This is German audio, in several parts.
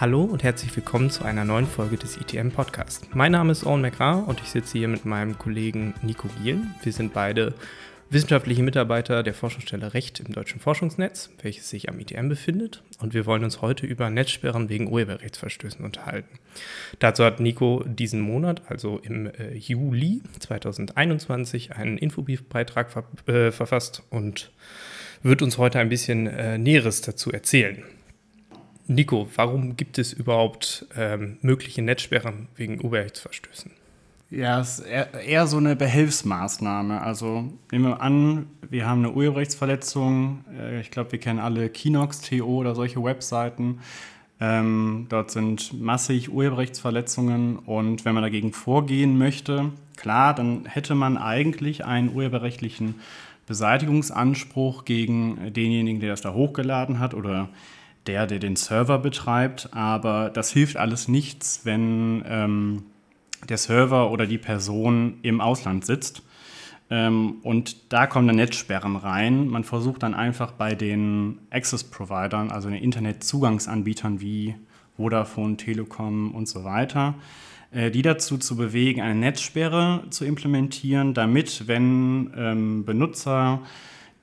Hallo und herzlich willkommen zu einer neuen Folge des ITM Podcast. Mein Name ist Owen McGrath und ich sitze hier mit meinem Kollegen Nico Giel. Wir sind beide wissenschaftliche Mitarbeiter der Forschungsstelle Recht im Deutschen Forschungsnetz, welches sich am ITM befindet. Und wir wollen uns heute über Netzsperren wegen Urheberrechtsverstößen unterhalten. Dazu hat Nico diesen Monat, also im äh, Juli 2021, einen Infobriefbeitrag ver äh, verfasst und wird uns heute ein bisschen äh, Näheres dazu erzählen. Nico, warum gibt es überhaupt ähm, mögliche Netzsperren wegen Urheberrechtsverstößen? Ja, es ist eher, so eine Behelfsmaßnahme. Also nehmen wir an, wir haben eine Urheberrechtsverletzung. Äh, ich glaube, wir kennen alle Kinox.to oder solche Webseiten. Ähm, dort sind massig Urheberrechtsverletzungen und wenn man dagegen vorgehen möchte, klar, dann hätte man eigentlich einen urheberrechtlichen Beseitigungsanspruch gegen denjenigen, der das da hochgeladen hat oder der, der den Server betreibt, aber das hilft alles nichts, wenn ähm, der Server oder die Person im Ausland sitzt. Ähm, und da kommen dann Netzsperren rein. Man versucht dann einfach bei den Access-Providern, also den Internetzugangsanbietern wie Vodafone, Telekom und so weiter, äh, die dazu zu bewegen, eine Netzsperre zu implementieren, damit, wenn ähm, Benutzer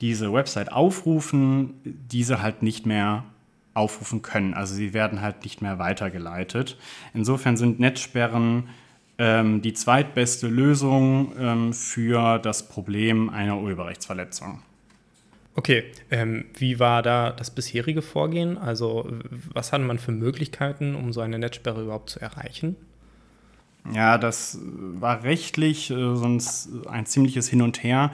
diese Website aufrufen, diese halt nicht mehr aufrufen können. Also sie werden halt nicht mehr weitergeleitet. Insofern sind Netzsperren ähm, die zweitbeste Lösung ähm, für das Problem einer Urheberrechtsverletzung. Okay, ähm, wie war da das bisherige Vorgehen? Also was hatte man für Möglichkeiten, um so eine Netzsperre überhaupt zu erreichen? Ja, das war rechtlich äh, sonst ein ziemliches Hin und Her.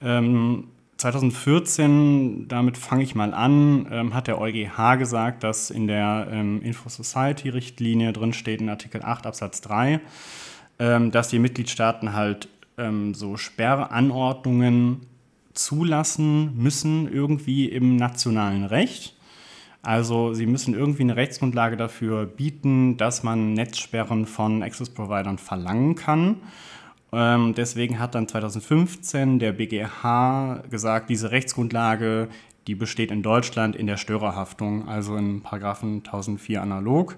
Ähm, 2014, damit fange ich mal an, ähm, hat der EuGH gesagt, dass in der ähm, Info-Society-Richtlinie drinsteht in Artikel 8 Absatz 3, ähm, dass die Mitgliedstaaten halt ähm, so Sperranordnungen zulassen müssen, irgendwie im nationalen Recht. Also sie müssen irgendwie eine Rechtsgrundlage dafür bieten, dass man Netzsperren von Access-Providern verlangen kann. Ähm, deswegen hat dann 2015 der BGH gesagt, diese Rechtsgrundlage, die besteht in Deutschland in der Störerhaftung, also in Paragraphen 1004 analog,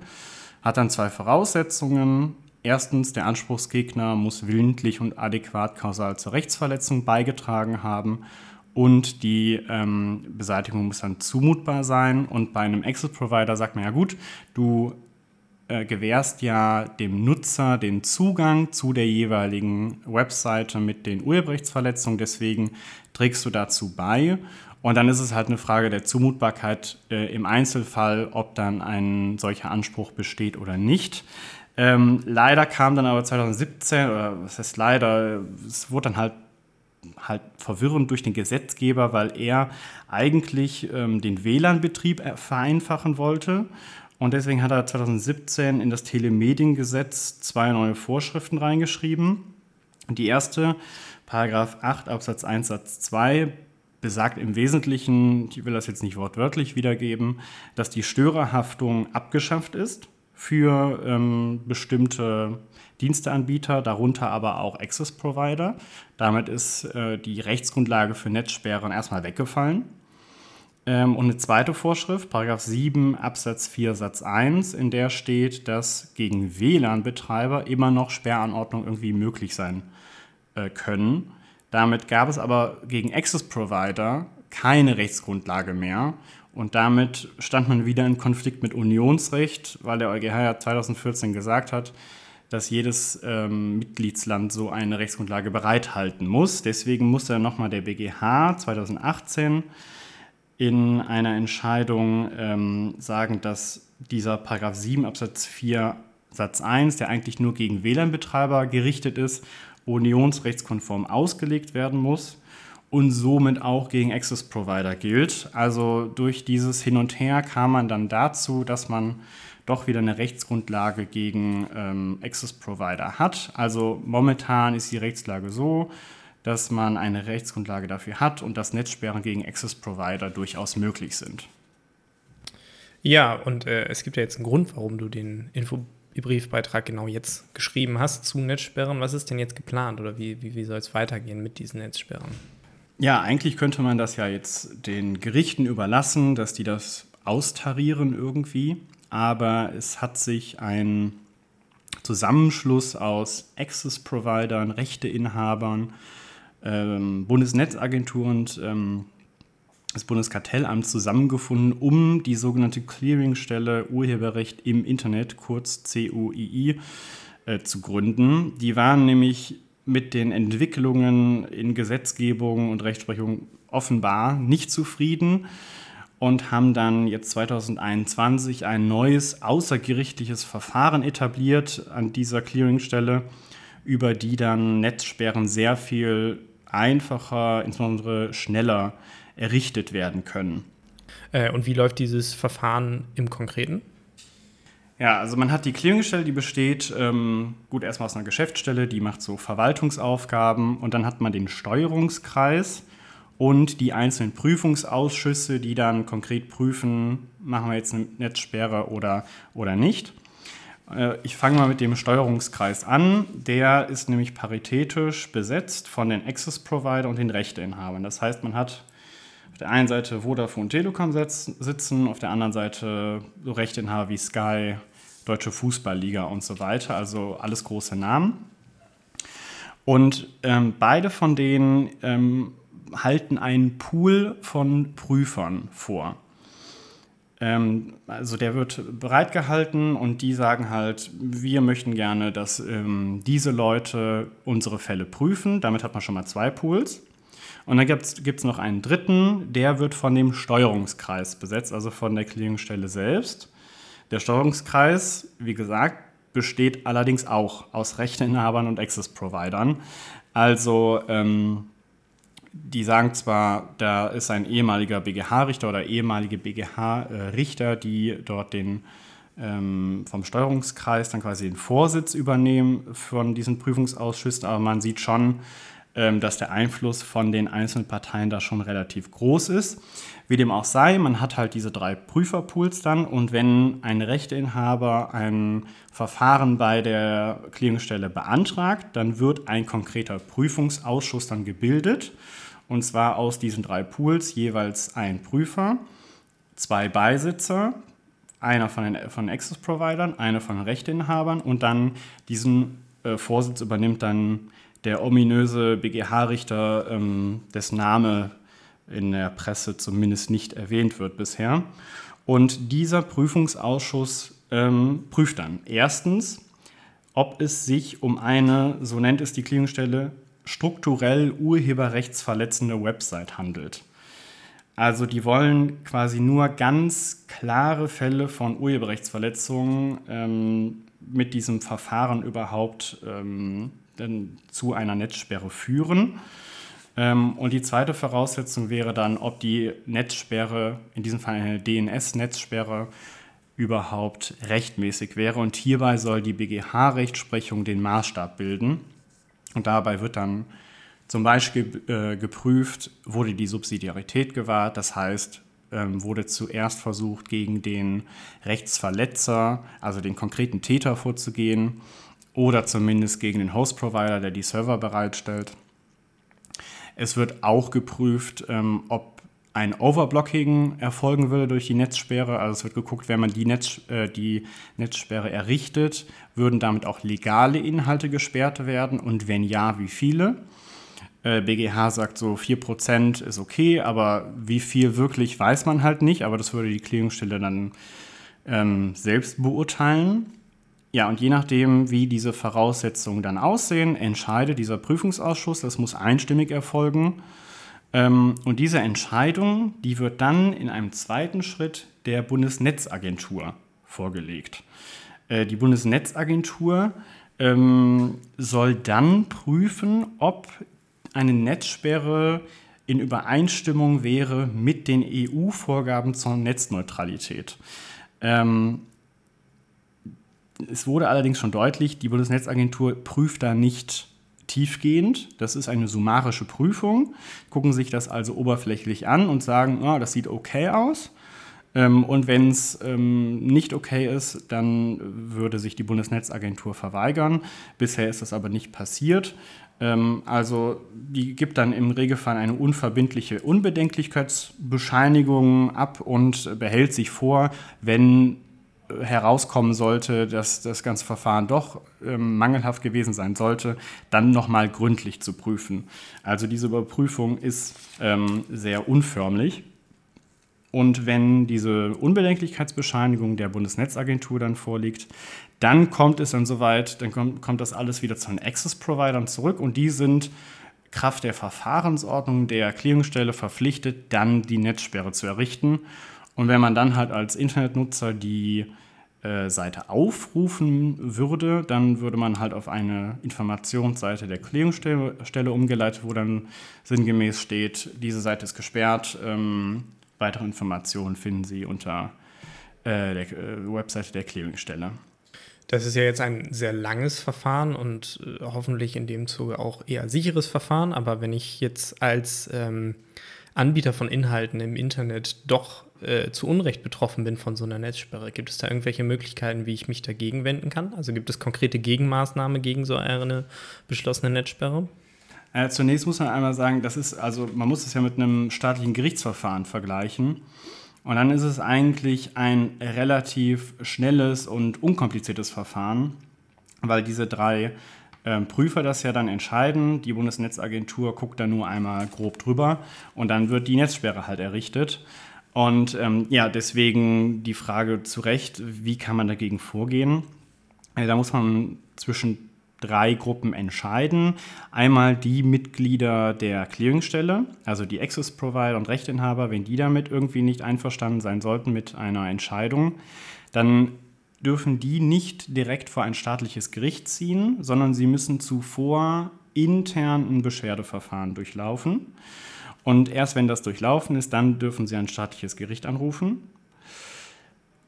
hat dann zwei Voraussetzungen. Erstens, der Anspruchsgegner muss willentlich und adäquat kausal zur Rechtsverletzung beigetragen haben und die ähm, Beseitigung muss dann zumutbar sein. Und bei einem Exit-Provider sagt man ja gut, du äh, gewährst ja dem Nutzer den Zugang zu der jeweiligen Webseite mit den Urheberrechtsverletzungen. Deswegen trägst du dazu bei. Und dann ist es halt eine Frage der Zumutbarkeit äh, im Einzelfall, ob dann ein solcher Anspruch besteht oder nicht. Ähm, leider kam dann aber 2017, oder was heißt leider, es wurde dann halt halt verwirrend durch den Gesetzgeber, weil er eigentlich ähm, den WLAN-Betrieb vereinfachen wollte und deswegen hat er 2017 in das Telemediengesetz zwei neue Vorschriften reingeschrieben. Die erste, Paragraph 8 Absatz 1 Satz 2, besagt im Wesentlichen, ich will das jetzt nicht wortwörtlich wiedergeben, dass die Störerhaftung abgeschafft ist für ähm, bestimmte Diensteanbieter, darunter aber auch Access Provider. Damit ist äh, die Rechtsgrundlage für Netzsperren erstmal weggefallen. Ähm, und eine zweite Vorschrift, Paragraph 7 Absatz 4 Satz 1, in der steht, dass gegen WLAN-Betreiber immer noch Sperranordnungen irgendwie möglich sein äh, können. Damit gab es aber gegen Access-Provider keine Rechtsgrundlage mehr. Und damit stand man wieder in Konflikt mit Unionsrecht, weil der EuGH ja 2014 gesagt hat, dass jedes ähm, Mitgliedsland so eine Rechtsgrundlage bereithalten muss. Deswegen musste nochmal der BGH 2018 in einer Entscheidung ähm, sagen, dass dieser Paragraph 7 Absatz 4 Satz 1, der eigentlich nur gegen WLAN-Betreiber gerichtet ist, unionsrechtskonform ausgelegt werden muss und somit auch gegen Access-Provider gilt. Also durch dieses Hin und Her kam man dann dazu, dass man doch wieder eine Rechtsgrundlage gegen ähm, Access-Provider hat. Also momentan ist die Rechtslage so, dass man eine Rechtsgrundlage dafür hat und dass Netzsperren gegen Access-Provider durchaus möglich sind. Ja, und äh, es gibt ja jetzt einen Grund, warum du den Infobriefbeitrag genau jetzt geschrieben hast zu Netzsperren. Was ist denn jetzt geplant oder wie, wie, wie soll es weitergehen mit diesen Netzsperren? Ja, eigentlich könnte man das ja jetzt den Gerichten überlassen, dass die das austarieren irgendwie. aber es hat sich ein Zusammenschluss aus Access-Providern, Rechteinhabern, ähm, Bundesnetzagentur und ähm, das Bundeskartellamt zusammengefunden, um die sogenannte Clearingstelle Urheberrecht im Internet, kurz CUII, äh, zu gründen. Die waren nämlich mit den Entwicklungen in Gesetzgebung und Rechtsprechung offenbar nicht zufrieden und haben dann jetzt 2021 ein neues außergerichtliches Verfahren etabliert an dieser Clearingstelle, über die dann Netzsperren sehr viel einfacher, insbesondere schneller errichtet werden können. Äh, und wie läuft dieses Verfahren im Konkreten? Ja, also man hat die Clearingstelle, die besteht ähm, gut erstmal aus einer Geschäftsstelle, die macht so Verwaltungsaufgaben und dann hat man den Steuerungskreis und die einzelnen Prüfungsausschüsse, die dann konkret prüfen, machen wir jetzt eine Netzsperre oder, oder nicht. Äh, ich fange mal mit dem Steuerungskreis an. Der ist nämlich paritätisch besetzt von den Access Provider und den Rechteinhabern. Das heißt, man hat auf der einen Seite Vodafone Telekom sitzen, auf der anderen Seite so Rechteinhaber wie Sky, Deutsche Fußballliga und so weiter, also alles große Namen. Und ähm, beide von denen ähm, halten einen Pool von Prüfern vor. Ähm, also der wird bereitgehalten und die sagen halt, wir möchten gerne, dass ähm, diese Leute unsere Fälle prüfen. Damit hat man schon mal zwei Pools. Und dann gibt es noch einen dritten, der wird von dem Steuerungskreis besetzt, also von der Clearingstelle selbst. Der Steuerungskreis, wie gesagt, besteht allerdings auch aus Rechteinhabern und Access-Providern. Also ähm, die sagen zwar, da ist ein ehemaliger BGH-Richter oder ehemalige BGH-Richter, die dort den ähm, vom Steuerungskreis dann quasi den Vorsitz übernehmen von diesen Prüfungsausschüssen, aber man sieht schon, ähm, dass der Einfluss von den einzelnen Parteien da schon relativ groß ist. Wie dem auch sei, man hat halt diese drei Prüferpools dann. Und wenn ein Rechteinhaber ein Verfahren bei der Clearingstelle beantragt, dann wird ein konkreter Prüfungsausschuss dann gebildet und zwar aus diesen drei Pools jeweils ein Prüfer, zwei Beisitzer, einer von den, von Access-Providern, einer von den Rechteinhabern und dann diesen äh, Vorsitz übernimmt dann der ominöse BGH-Richter, ähm, dessen Name in der Presse zumindest nicht erwähnt wird bisher. Und dieser Prüfungsausschuss ähm, prüft dann erstens, ob es sich um eine, so nennt es die Klingstelle, strukturell urheberrechtsverletzende Website handelt. Also die wollen quasi nur ganz klare Fälle von Urheberrechtsverletzungen ähm, mit diesem Verfahren überhaupt ähm, zu einer Netzsperre führen. Ähm, und die zweite Voraussetzung wäre dann, ob die Netzsperre, in diesem Fall eine DNS-Netzsperre, überhaupt rechtmäßig wäre. Und hierbei soll die BGH-Rechtsprechung den Maßstab bilden. Und dabei wird dann zum Beispiel äh, geprüft, wurde die Subsidiarität gewahrt, das heißt, ähm, wurde zuerst versucht, gegen den Rechtsverletzer, also den konkreten Täter vorzugehen oder zumindest gegen den Host-Provider, der die Server bereitstellt. Es wird auch geprüft, ähm, ob ein Overblocking erfolgen würde durch die Netzsperre. Also es wird geguckt, wenn man die, Netz, äh, die Netzsperre errichtet, würden damit auch legale Inhalte gesperrt werden und wenn ja, wie viele? Äh, BGH sagt so 4% ist okay, aber wie viel wirklich weiß man halt nicht, aber das würde die Klärungsstelle dann ähm, selbst beurteilen. Ja, und je nachdem, wie diese Voraussetzungen dann aussehen, entscheidet dieser Prüfungsausschuss, das muss einstimmig erfolgen. Ähm, und diese Entscheidung, die wird dann in einem zweiten Schritt der Bundesnetzagentur vorgelegt. Äh, die Bundesnetzagentur ähm, soll dann prüfen, ob eine Netzsperre in Übereinstimmung wäre mit den EU-Vorgaben zur Netzneutralität. Ähm, es wurde allerdings schon deutlich, die Bundesnetzagentur prüft da nicht tiefgehend. Das ist eine summarische Prüfung, gucken sich das also oberflächlich an und sagen, oh, das sieht okay aus. Ähm, und wenn es ähm, nicht okay ist, dann würde sich die Bundesnetzagentur verweigern. Bisher ist das aber nicht passiert. Ähm, also die gibt dann im Regelfall eine unverbindliche Unbedenklichkeitsbescheinigung ab und behält sich vor, wenn herauskommen sollte, dass das ganze Verfahren doch ähm, mangelhaft gewesen sein sollte, dann nochmal gründlich zu prüfen. Also diese Überprüfung ist ähm, sehr unförmlich. Und wenn diese Unbedenklichkeitsbescheinigung der Bundesnetzagentur dann vorliegt, dann kommt es dann soweit, dann kommt, kommt das alles wieder zu den Access-Providern zurück und die sind Kraft der Verfahrensordnung der Clearingstelle verpflichtet, dann die Netzsperre zu errichten. Und wenn man dann halt als Internetnutzer die äh, Seite aufrufen würde, dann würde man halt auf eine Informationsseite der Clearingstelle umgeleitet, wo dann sinngemäß steht, diese Seite ist gesperrt. Ähm, weitere Informationen finden Sie unter äh, der äh, Webseite der Clearingstelle. Das ist ja jetzt ein sehr langes Verfahren und äh, hoffentlich in dem Zuge auch eher sicheres Verfahren. Aber wenn ich jetzt als ähm, Anbieter von Inhalten im Internet doch äh, zu Unrecht betroffen bin von so einer Netzsperre, gibt es da irgendwelche Möglichkeiten, wie ich mich dagegen wenden kann? Also gibt es konkrete Gegenmaßnahmen gegen so eine beschlossene Netzsperre? Äh, zunächst muss man einmal sagen, das ist, also man muss es ja mit einem staatlichen Gerichtsverfahren vergleichen. Und dann ist es eigentlich ein relativ schnelles und unkompliziertes Verfahren, weil diese drei Prüfer das ja dann entscheiden. Die Bundesnetzagentur guckt da nur einmal grob drüber und dann wird die Netzsperre halt errichtet. Und ähm, ja, deswegen die Frage zu Recht, wie kann man dagegen vorgehen? Äh, da muss man zwischen drei Gruppen entscheiden. Einmal die Mitglieder der Clearingstelle, also die Access Provider und Rechteinhaber, wenn die damit irgendwie nicht einverstanden sein sollten mit einer Entscheidung, dann dürfen die nicht direkt vor ein staatliches Gericht ziehen, sondern sie müssen zuvor intern ein Beschwerdeverfahren durchlaufen. Und erst wenn das durchlaufen ist, dann dürfen sie ein staatliches Gericht anrufen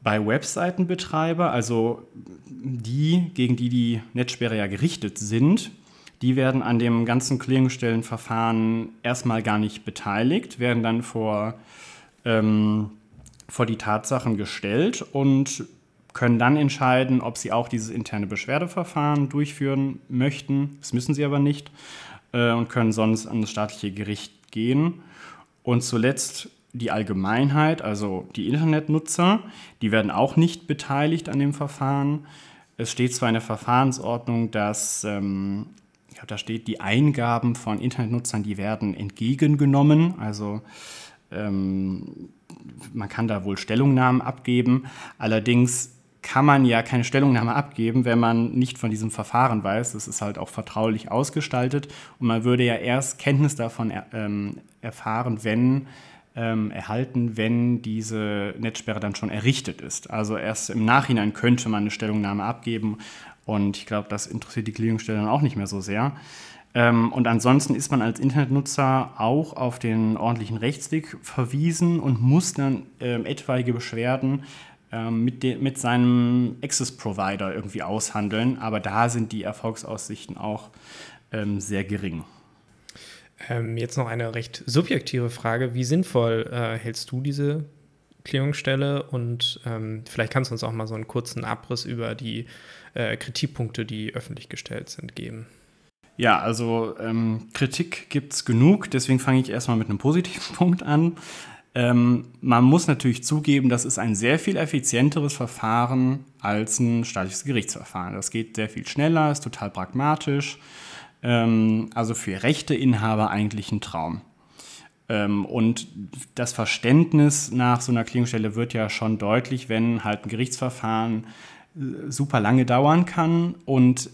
bei Webseitenbetreiber, also die, gegen die die Netzsperre ja gerichtet sind, die werden an dem ganzen Clearingstellenverfahren erstmal gar nicht beteiligt, werden dann vor, ähm, vor die Tatsachen gestellt und können dann entscheiden, ob sie auch dieses interne Beschwerdeverfahren durchführen möchten. Das müssen sie aber nicht äh, und können sonst an das staatliche Gericht gehen. Und zuletzt die Allgemeinheit, also die Internetnutzer, die werden auch nicht beteiligt an dem Verfahren. Es steht zwar in der Verfahrensordnung, dass ähm, ja, da steht, die Eingaben von Internetnutzern, die werden entgegengenommen. Also ähm, man kann da wohl Stellungnahmen abgeben. Allerdings kann man ja keine Stellungnahme abgeben, wenn man nicht von diesem Verfahren weiß. Das ist halt auch vertraulich ausgestaltet und man würde ja erst Kenntnis davon er, ähm, erfahren, wenn ähm, erhalten, wenn diese Netzsperre dann schon errichtet ist. Also erst im Nachhinein könnte man eine Stellungnahme abgeben und ich glaube, das interessiert die Clearingstelle dann auch nicht mehr so sehr. Ähm, und ansonsten ist man als Internetnutzer auch auf den ordentlichen Rechtsweg verwiesen und muss dann ähm, etwaige Beschwerden mit, de, mit seinem Access-Provider irgendwie aushandeln. Aber da sind die Erfolgsaussichten auch ähm, sehr gering. Ähm, jetzt noch eine recht subjektive Frage. Wie sinnvoll äh, hältst du diese Klärungsstelle? Und ähm, vielleicht kannst du uns auch mal so einen kurzen Abriss über die äh, Kritikpunkte, die öffentlich gestellt sind, geben. Ja, also ähm, Kritik gibt es genug, deswegen fange ich erstmal mit einem positiven Punkt an. Ähm, man muss natürlich zugeben, das ist ein sehr viel effizienteres Verfahren als ein staatliches Gerichtsverfahren. Das geht sehr viel schneller, ist total pragmatisch. Ähm, also für Rechteinhaber eigentlich ein Traum. Ähm, und das Verständnis nach so einer Klingstelle wird ja schon deutlich, wenn halt ein Gerichtsverfahren äh, super lange dauern kann und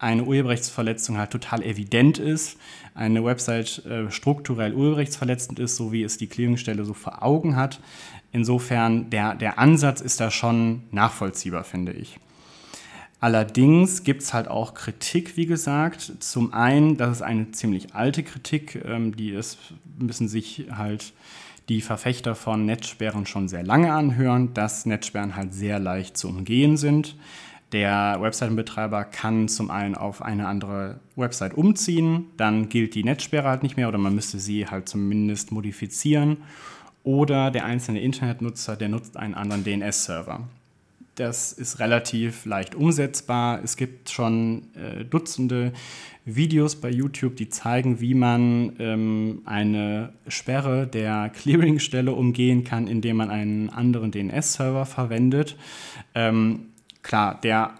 eine Urheberrechtsverletzung halt total evident ist, eine Website äh, strukturell urheberrechtsverletzend ist, so wie es die Clearingstelle so vor Augen hat. Insofern, der, der Ansatz ist da schon nachvollziehbar, finde ich. Allerdings gibt es halt auch Kritik, wie gesagt. Zum einen, das ist eine ziemlich alte Kritik, ähm, die ist, müssen sich halt die Verfechter von Netzsperren schon sehr lange anhören, dass Netzsperren halt sehr leicht zu umgehen sind. Der Webseitenbetreiber kann zum einen auf eine andere Website umziehen, dann gilt die Netzsperre halt nicht mehr oder man müsste sie halt zumindest modifizieren. Oder der einzelne Internetnutzer, der nutzt einen anderen DNS-Server das ist relativ leicht umsetzbar. Es gibt schon äh, Dutzende Videos bei YouTube, die zeigen, wie man ähm, eine Sperre der Clearingstelle umgehen kann, indem man einen anderen DNS-Server verwendet. Ähm, klar, der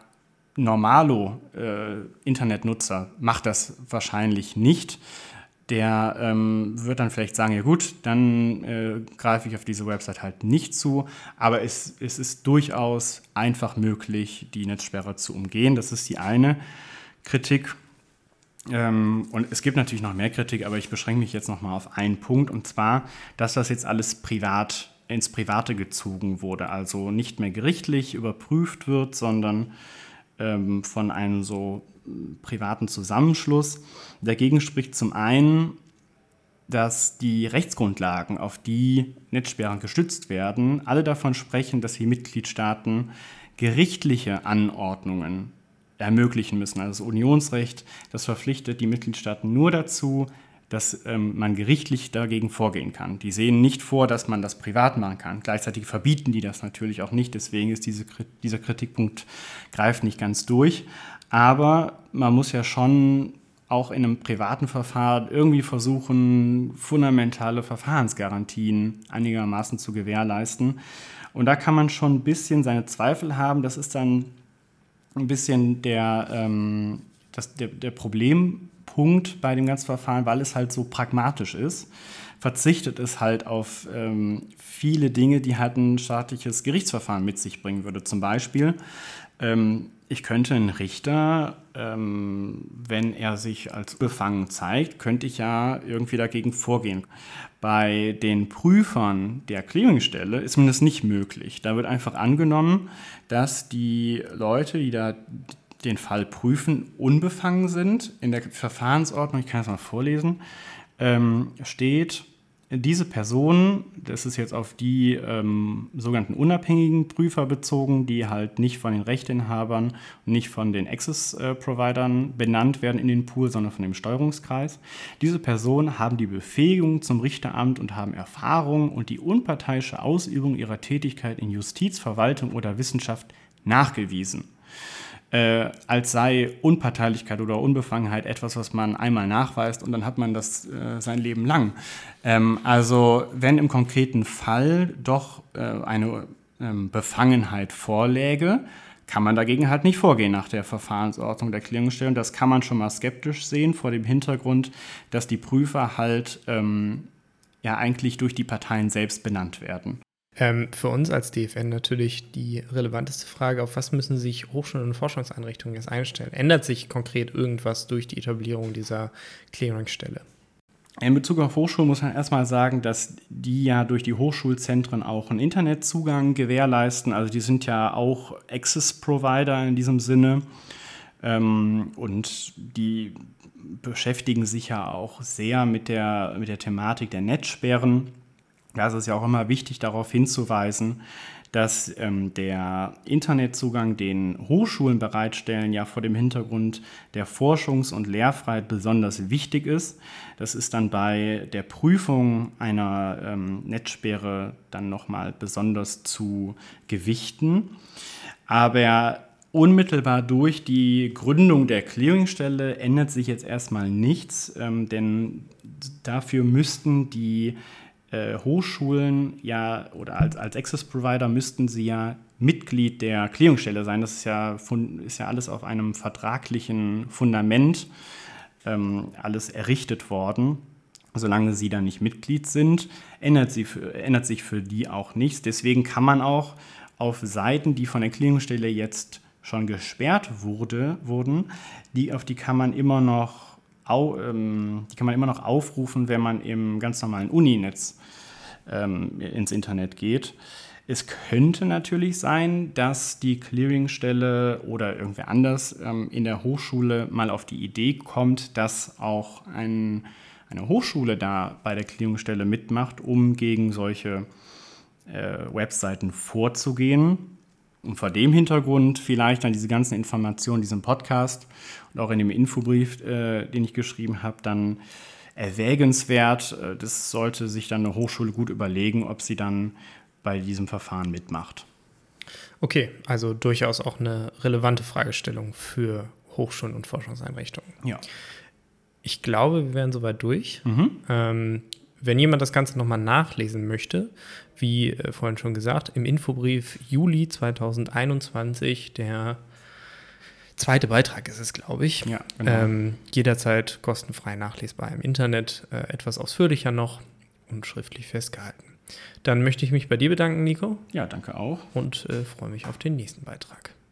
normalo äh, Internetnutzer macht das wahrscheinlich nicht der ähm, wird dann vielleicht sagen, ja gut, dann äh, greife ich auf diese Website halt nicht zu. Aber es, es ist durchaus einfach möglich, die Netzsperre zu umgehen. Das ist die eine Kritik. Ähm, und es gibt natürlich noch mehr Kritik, aber ich beschränke mich jetzt nochmal auf einen Punkt, und zwar, dass das jetzt alles privat ins Private gezogen wurde, also nicht mehr gerichtlich überprüft wird, sondern ähm, von einem so privaten Zusammenschluss. Dagegen spricht zum einen, dass die Rechtsgrundlagen, auf die Netzsperren gestützt werden, alle davon sprechen, dass die Mitgliedstaaten gerichtliche Anordnungen ermöglichen müssen. Also das Unionsrecht, das verpflichtet die Mitgliedstaaten nur dazu, dass ähm, man gerichtlich dagegen vorgehen kann. Die sehen nicht vor, dass man das privat machen kann. Gleichzeitig verbieten die das natürlich auch nicht. Deswegen ist diese, dieser Kritikpunkt greift nicht ganz durch. Aber man muss ja schon auch in einem privaten Verfahren irgendwie versuchen, fundamentale Verfahrensgarantien einigermaßen zu gewährleisten. Und da kann man schon ein bisschen seine Zweifel haben. Das ist dann ein bisschen der, ähm, das, der, der Problempunkt bei dem ganzen Verfahren, weil es halt so pragmatisch ist. Verzichtet es halt auf ähm, viele Dinge, die halt ein staatliches Gerichtsverfahren mit sich bringen würde. Zum Beispiel ähm, ich könnte einen Richter, ähm, wenn er sich als befangen zeigt, könnte ich ja irgendwie dagegen vorgehen. Bei den Prüfern der Clearingstelle ist mir das nicht möglich. Da wird einfach angenommen, dass die Leute, die da den Fall prüfen, unbefangen sind. In der Verfahrensordnung, ich kann es mal vorlesen, ähm, steht, diese Person, das ist jetzt auf die ähm, sogenannten unabhängigen Prüfer bezogen, die halt nicht von den Rechteinhabern und nicht von den Access-Providern benannt werden in den Pool, sondern von dem Steuerungskreis. Diese Personen haben die Befähigung zum Richteramt und haben Erfahrung und die unparteiische Ausübung ihrer Tätigkeit in Justiz, Verwaltung oder Wissenschaft nachgewiesen äh, als sei Unparteilichkeit oder Unbefangenheit etwas, was man einmal nachweist und dann hat man das äh, sein Leben lang. Ähm, also wenn im konkreten Fall doch äh, eine ähm, Befangenheit vorläge, kann man dagegen halt nicht vorgehen nach der Verfahrensordnung der Klärungsstelle. das kann man schon mal skeptisch sehen vor dem Hintergrund, dass die Prüfer halt ähm, ja eigentlich durch die Parteien selbst benannt werden. Ähm, für uns als DFN natürlich die relevanteste Frage, auf was müssen sich Hochschulen und Forschungseinrichtungen jetzt einstellen? Ändert sich konkret irgendwas durch die Etablierung dieser Clearingstelle? In Bezug auf Hochschulen muss man erstmal sagen, dass die ja durch die Hochschulzentren auch einen Internetzugang gewährleisten. Also die sind ja auch Access-Provider in diesem Sinne. Ähm, und die beschäftigen sich ja auch sehr mit der, mit der Thematik der Netzsperren. Da ist es ja auch immer wichtig, darauf hinzuweisen, dass ähm, der Internetzugang, den Hochschulen bereitstellen, ja vor dem Hintergrund der Forschungs- und Lehrfreiheit besonders wichtig ist. Das ist dann bei der Prüfung einer ähm, Netzsperre dann nochmal besonders zu gewichten. Aber unmittelbar durch die Gründung der Clearingstelle ändert sich jetzt erstmal nichts, ähm, denn dafür müssten die äh, Hochschulen ja oder als, als Access-Provider müssten sie ja Mitglied der Clearingstelle sein. Das ist ja, ist ja alles auf einem vertraglichen Fundament ähm, alles errichtet worden. Solange sie da nicht Mitglied sind, ändert, sie für, ändert sich für die auch nichts. Deswegen kann man auch auf Seiten, die von der Clearingstelle jetzt schon gesperrt wurde, wurden, die, auf die kann man immer noch au, ähm, die kann man immer noch aufrufen, wenn man im ganz normalen Uninetz ähm, ins Internet geht. Es könnte natürlich sein, dass die Clearingstelle oder irgendwer anders ähm, in der Hochschule mal auf die Idee kommt, dass auch ein, eine Hochschule da bei der Clearingstelle mitmacht, um gegen solche äh, Webseiten vorzugehen. Und vor dem Hintergrund vielleicht dann diese ganzen Informationen, diesem Podcast und auch in dem Infobrief, äh, den ich geschrieben habe, dann erwägenswert. Äh, das sollte sich dann eine Hochschule gut überlegen, ob sie dann bei diesem Verfahren mitmacht. Okay, also durchaus auch eine relevante Fragestellung für Hochschulen und Forschungseinrichtungen. Ja. Ich glaube, wir wären soweit durch. Mhm. Ähm, wenn jemand das Ganze nochmal nachlesen möchte, wie äh, vorhin schon gesagt, im Infobrief Juli 2021, der zweite Beitrag ist es, glaube ich. Ja, genau. ähm, jederzeit kostenfrei nachlesbar im Internet, äh, etwas ausführlicher noch und schriftlich festgehalten. Dann möchte ich mich bei dir bedanken, Nico, ja, danke auch. und äh, freue mich auf den nächsten Beitrag.